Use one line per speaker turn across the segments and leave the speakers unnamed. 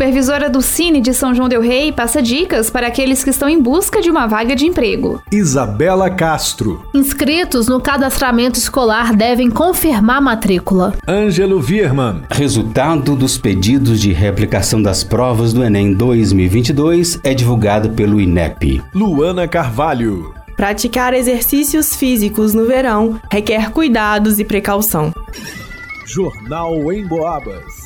Supervisora do Cine de São João Del Rei passa dicas para aqueles que estão em busca de uma vaga de emprego.
Isabela Castro.
Inscritos no cadastramento escolar devem confirmar a matrícula.
Ângelo Vierman.
Resultado dos pedidos de reaplicação das provas do Enem 2022 é divulgado pelo INEP.
Luana Carvalho.
Praticar exercícios físicos no verão requer cuidados e precaução.
Jornal em Boabas.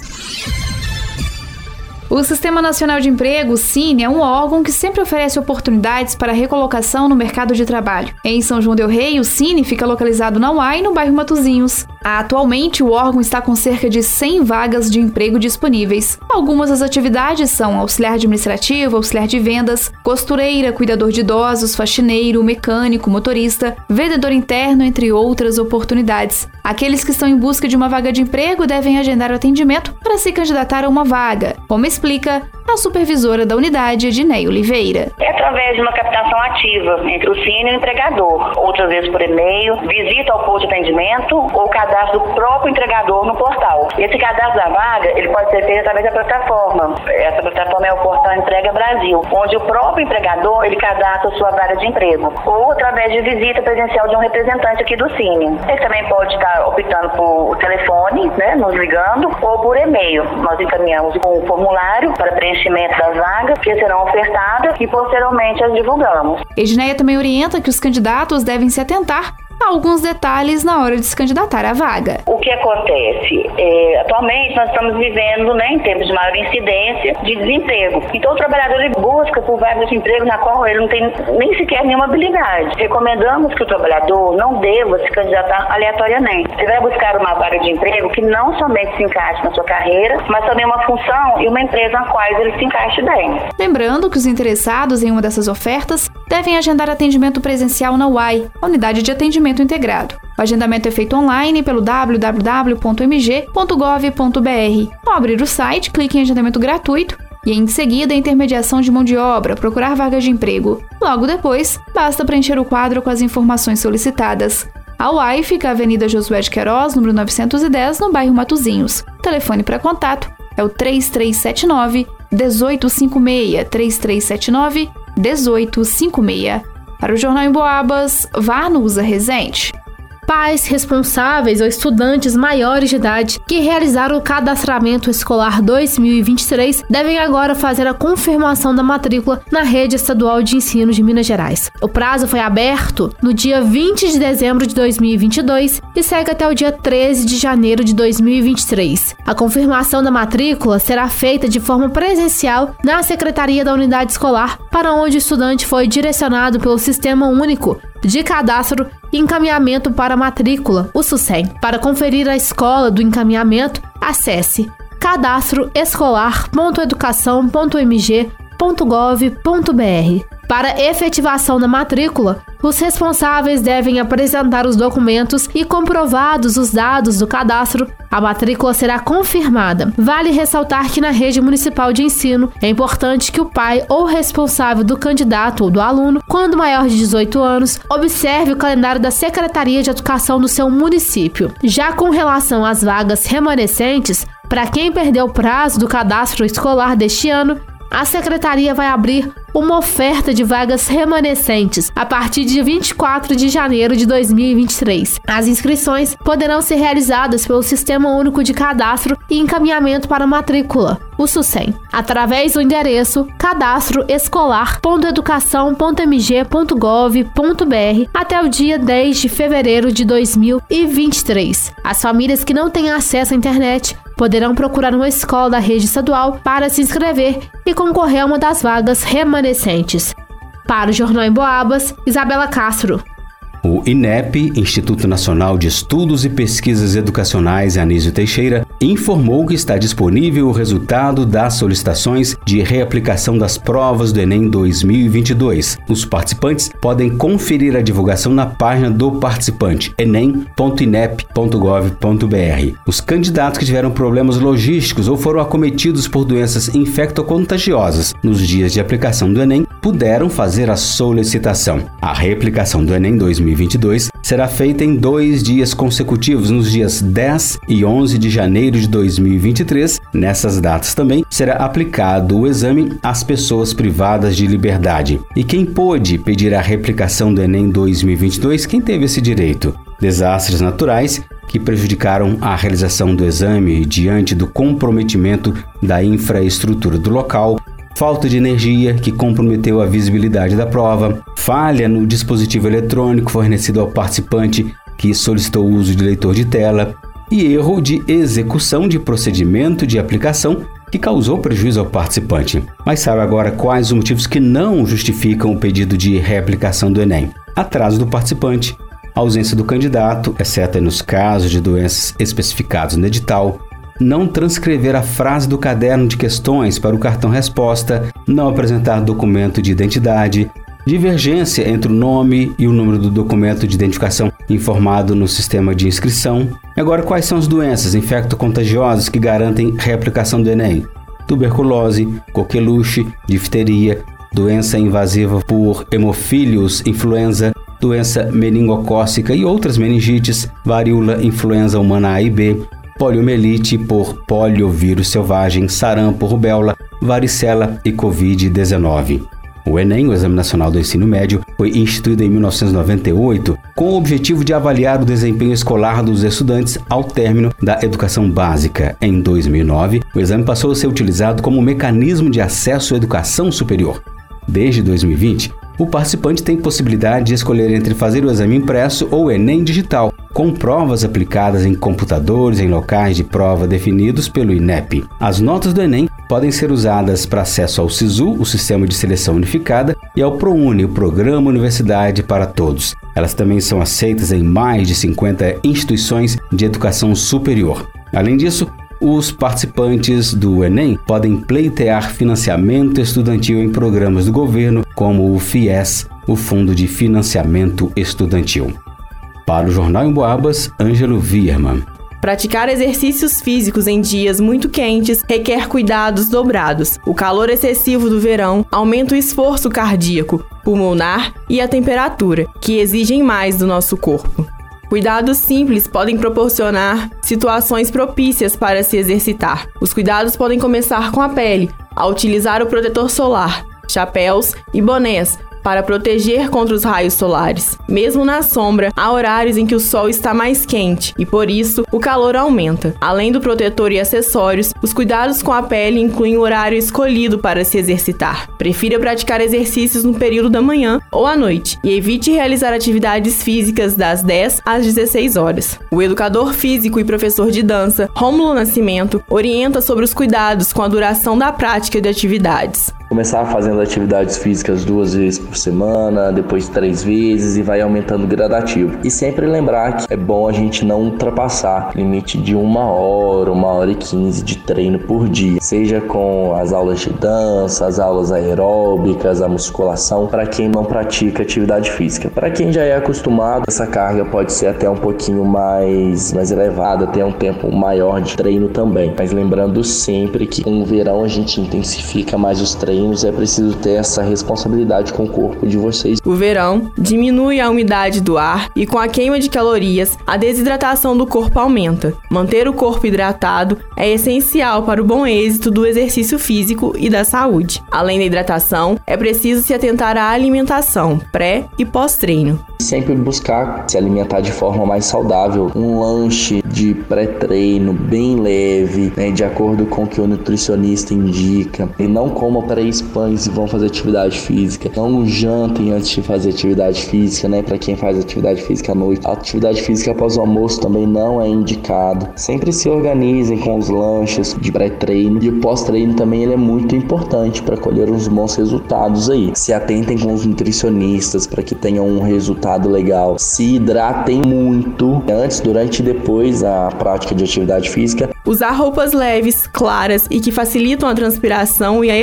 O Sistema Nacional de Emprego, Cine, é um órgão que sempre oferece oportunidades para recolocação no mercado de trabalho. Em São João del Rei, o Cine fica localizado na UAI, no bairro Matozinhos. Atualmente, o órgão está com cerca de 100 vagas de emprego disponíveis. Algumas das atividades são auxiliar administrativo, auxiliar de vendas, costureira, cuidador de idosos, faxineiro, mecânico, motorista, vendedor interno, entre outras oportunidades. Aqueles que estão em busca de uma vaga de emprego devem agendar o atendimento para se candidatar a uma vaga, como explica a supervisora da unidade, Ednei Oliveira.
É através de uma captação ativa entre o Cine e o empregador, outras vezes por e-mail, visita ao posto de atendimento ou cadastro do próprio entregador no portal. Esse cadastro da vaga, ele pode ser feito através da plataforma. Essa plataforma é o portal Entrega Brasil, onde o próprio empregador, ele cadastra sua vaga de emprego, ou através de visita presencial de um representante aqui do Cine. Ele também pode estar optando por telefone, né, nos ligando, ou por e-mail. Nós encaminhamos um formulário para preenchimento das vagas que serão ofertadas e posteriormente as divulgamos.
Edneia também orienta que os candidatos devem se atentar alguns detalhes na hora de se candidatar à vaga.
O que acontece? É, atualmente nós estamos vivendo né, em tempos de maior incidência de desemprego. Então o trabalhador ele busca por vagas de emprego na qual ele não tem nem sequer nenhuma habilidade. Recomendamos que o trabalhador não deva se candidatar aleatoriamente. Ele vai buscar uma vaga de emprego que não somente se encaixe na sua carreira, mas também uma função e uma empresa na qual ele se encaixe bem.
Lembrando que os interessados em uma dessas ofertas devem agendar atendimento presencial na UAI, Unidade de Atendimento Integrado. O agendamento é feito online pelo www.mg.gov.br. Ao abrir o site, clique em agendamento gratuito e em seguida intermediação de mão de obra, procurar vagas de emprego. Logo depois, basta preencher o quadro com as informações solicitadas. A UAI fica na Avenida Josué de Queiroz, número 910, no bairro Matozinhos. O telefone para contato é o 3379 1856 3379 1856. Para o Jornal em Boabas, Varnusa Rezende
pais responsáveis ou estudantes maiores de idade que realizaram o cadastramento escolar 2023 devem agora fazer a confirmação da matrícula na rede estadual de ensino de Minas Gerais. O prazo foi aberto no dia 20 de dezembro de 2022 e segue até o dia 13 de janeiro de 2023. A confirmação da matrícula será feita de forma presencial na Secretaria da Unidade Escolar, para onde o estudante foi direcionado pelo Sistema Único de cadastro e encaminhamento para matrícula, o SUSEM. Para conferir a escola do encaminhamento, acesse cadastroescolar.educação.mg.gov.br. Para efetivação da matrícula, os responsáveis devem apresentar os documentos e comprovados os dados do cadastro, a matrícula será confirmada. Vale ressaltar que na rede municipal de ensino é importante que o pai ou responsável do candidato ou do aluno, quando maior de 18 anos, observe o calendário da Secretaria de Educação do seu município. Já com relação às vagas remanescentes, para quem perdeu o prazo do cadastro escolar deste ano, a secretaria vai abrir uma oferta de vagas remanescentes a partir de 24 de janeiro de 2023. As inscrições poderão ser realizadas pelo Sistema Único de Cadastro e Encaminhamento para Matrícula, o SUSEM, através do endereço cadastroescolar.educação.mg.gov.br até o dia 10 de fevereiro de 2023. As famílias que não têm acesso à internet poderão procurar uma escola da rede estadual para se inscrever e concorrer a uma das vagas remanescentes. Para o Jornal em Boabas, Isabela Castro.
O INEP, Instituto Nacional de Estudos e Pesquisas Educacionais Anísio Teixeira, informou que está disponível o resultado das solicitações de reaplicação das provas do Enem 2022. Os participantes podem conferir a divulgação na página do participante enem.inep.gov.br. Os candidatos que tiveram problemas logísticos ou foram acometidos por doenças infectocontagiosas nos dias de aplicação do Enem puderam fazer a solicitação. A reaplicação do Enem 2022 será feita em dois dias consecutivos, nos dias 10 e 11 de janeiro de 2023. Nessas datas também será aplicado o exame às pessoas privadas de liberdade. E quem pôde pedir a replicação do Enem 2022? Quem teve esse direito? Desastres naturais que prejudicaram a realização do exame diante do comprometimento da infraestrutura do local, falta de energia que comprometeu a visibilidade da prova, falha no dispositivo eletrônico fornecido ao participante que solicitou o uso de leitor de tela e erro de execução de procedimento de aplicação que causou prejuízo ao participante. Mas sabe agora quais os motivos que não justificam o pedido de reaplicação do Enem? Atraso do participante, ausência do candidato, exceto nos casos de doenças especificados no edital, não transcrever a frase do caderno de questões para o cartão resposta, não apresentar documento de identidade, divergência entre o nome e o número do documento de identificação informado no sistema de inscrição. Agora, quais são as doenças infecto-contagiosas que garantem reaplicação do Enem? Tuberculose, coqueluche, difteria, doença invasiva por hemofílios, influenza, doença meningocócica e outras meningites, varíola, influenza humana A e B, poliomielite por poliovírus selvagem, sarampo, rubéola, varicela e Covid-19. O Enem, o Exame Nacional do Ensino Médio, foi instituído em 1998 com o objetivo de avaliar o desempenho escolar dos estudantes ao término da educação básica. Em 2009, o exame passou a ser utilizado como mecanismo de acesso à educação superior. Desde 2020, o participante tem possibilidade de escolher entre fazer o exame impresso ou Enem digital, com provas aplicadas em computadores em locais de prova definidos pelo INEP. As notas do Enem podem ser usadas para acesso ao SISU, o Sistema de Seleção Unificada, e ao ProUni, o Programa Universidade para Todos. Elas também são aceitas em mais de 50 instituições de educação superior. Além disso, os participantes do Enem podem pleitear financiamento estudantil em programas do governo, como o FIES, o Fundo de Financiamento Estudantil. Para o Jornal em Boabas, Ângelo Vierman.
Praticar exercícios físicos em dias muito quentes requer cuidados dobrados. O calor excessivo do verão aumenta o esforço cardíaco, pulmonar e a temperatura, que exigem mais do nosso corpo. Cuidados simples podem proporcionar situações propícias para se exercitar. Os cuidados podem começar com a pele, a utilizar o protetor solar, chapéus e bonés para proteger contra os raios solares. Mesmo na sombra, há horários em que o sol está mais quente e por isso o calor aumenta. Além do protetor e acessórios, os cuidados com a pele incluem o horário escolhido para se exercitar. Prefira praticar exercícios no período da manhã ou à noite e evite realizar atividades físicas das 10 às 16 horas. O educador físico e professor de dança, Rômulo Nascimento, orienta sobre os cuidados com a duração da prática de atividades
começar fazendo atividades físicas duas vezes por semana, depois três vezes e vai aumentando gradativo. E sempre lembrar que é bom a gente não ultrapassar limite de uma hora, uma hora e quinze de treino por dia, seja com as aulas de dança, as aulas aeróbicas, a musculação, para quem não pratica atividade física. Para quem já é acostumado, essa carga pode ser até um pouquinho mais, mais elevada, ter um tempo maior de treino também. Mas lembrando sempre que com o verão a gente intensifica mais os treinos é preciso ter essa responsabilidade com o corpo de vocês.
O verão diminui a umidade do ar e com a queima de calorias, a desidratação do corpo aumenta. Manter o corpo hidratado é essencial para o bom êxito do exercício físico e da saúde. Além da hidratação, é preciso se atentar à alimentação pré e pós-treino.
Sempre buscar se alimentar de forma mais saudável, um lanche de pré-treino bem leve, né, de acordo com o que o nutricionista indica, e não coma para pães e vão fazer atividade física. Não jantem antes de fazer atividade física, né? Para quem faz atividade física à noite. Atividade física após o almoço também não é indicado. Sempre se organizem com os lanches de pré-treino e o pós-treino também ele é muito importante para colher uns bons resultados aí. Se atentem com os nutricionistas para que tenham um resultado legal. Se hidratem muito antes, durante e depois a prática de atividade física.
Usar roupas leves, claras e que facilitam a transpiração e a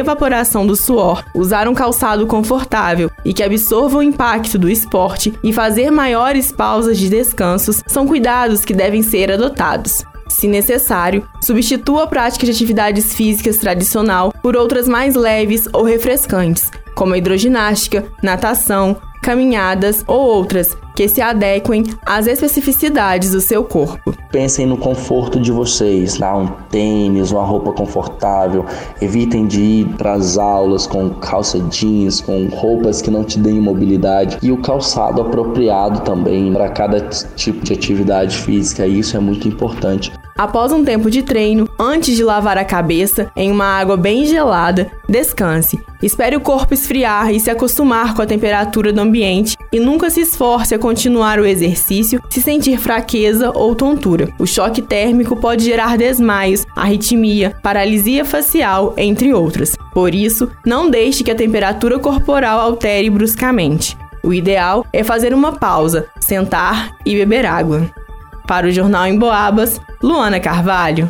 evaporação do suor. Usar um calçado confortável e que absorva o impacto do esporte e fazer maiores pausas de descansos são cuidados que devem ser adotados. Se necessário, substitua a prática de atividades físicas tradicional por outras mais leves ou refrescantes, como a hidroginástica, natação, caminhadas ou outras que se adequem às especificidades do seu corpo.
Pensem no conforto de vocês, tá? um tênis, uma roupa confortável. Evitem de ir para as aulas com calça jeans, com roupas que não te deem mobilidade e o calçado apropriado também para cada tipo de atividade física. Isso é muito importante.
Após um tempo de treino, antes de lavar a cabeça em uma água bem gelada, descanse. Espere o corpo esfriar e se acostumar com a temperatura do ambiente e nunca se esforce a continuar o exercício se sentir fraqueza ou tontura. O choque térmico pode gerar desmaios, arritmia, paralisia facial, entre outras. Por isso, não deixe que a temperatura corporal altere bruscamente. O ideal é fazer uma pausa, sentar e beber água. Para o Jornal em Boabas, Luana Carvalho.